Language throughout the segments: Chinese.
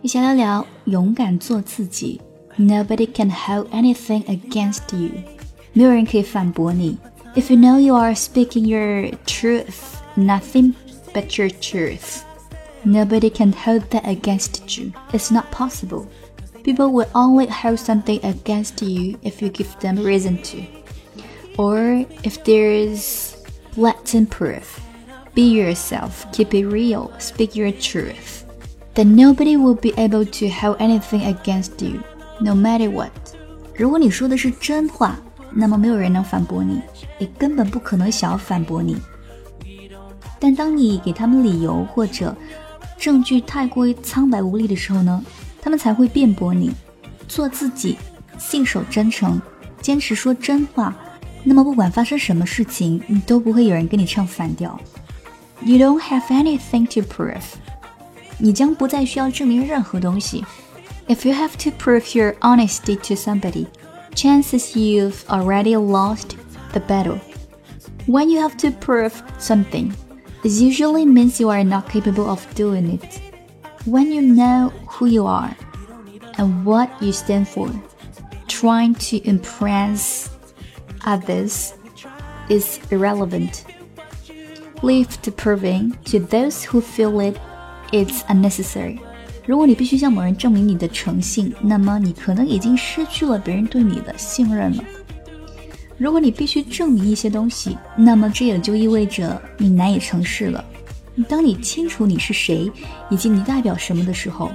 一起聊聊勇敢做自己。Nobody can hold anything against you，没有人可以反驳你。If you know you are speaking your truth, nothing but your truth. Nobody can hold that against you. It's not possible. People will only hold something against you if you give them reason to. Or if there is blatant proof. Be yourself, keep it real, speak your truth. That nobody will be able to hold anything against you, no matter what. 如果你说的是真话，那么没有人能反驳你，也根本不可能想要反驳你。但当你给他们理由或者证据太过于苍白无力的时候呢，他们才会辩驳你。做自己，信守真诚，坚持说真话，那么不管发生什么事情，你都不会有人跟你唱反调。You don't have anything to prove，你将不再需要证明任何东西。If you have to prove your honesty to somebody, chances you've already lost the battle. When you have to prove something, it usually means you are not capable of doing it. When you know who you are and what you stand for, trying to impress others is irrelevant. Leave the proving to those who feel it it's unnecessary. 如果你必须向某人证明你的诚信，那么你可能已经失去了别人对你的信任了。如果你必须证明一些东西，那么这也就意味着你难以成事了。当你清楚你是谁以及你代表什么的时候，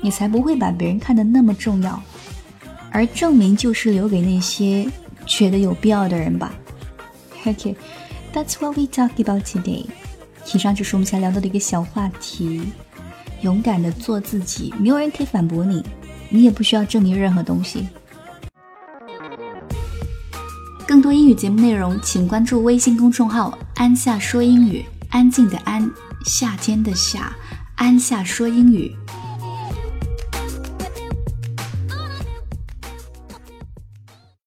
你才不会把别人看得那么重要。而证明就是留给那些觉得有必要的人吧。Okay, that's what we talk about today. 以上就是我们想聊到的一个小话题。勇敢的做自己，没有人可以反驳你，你也不需要证明任何东西。更多英语节目内容，请关注微信公众号“安夏说英语”，安静的安，夏天的夏，安夏说英语。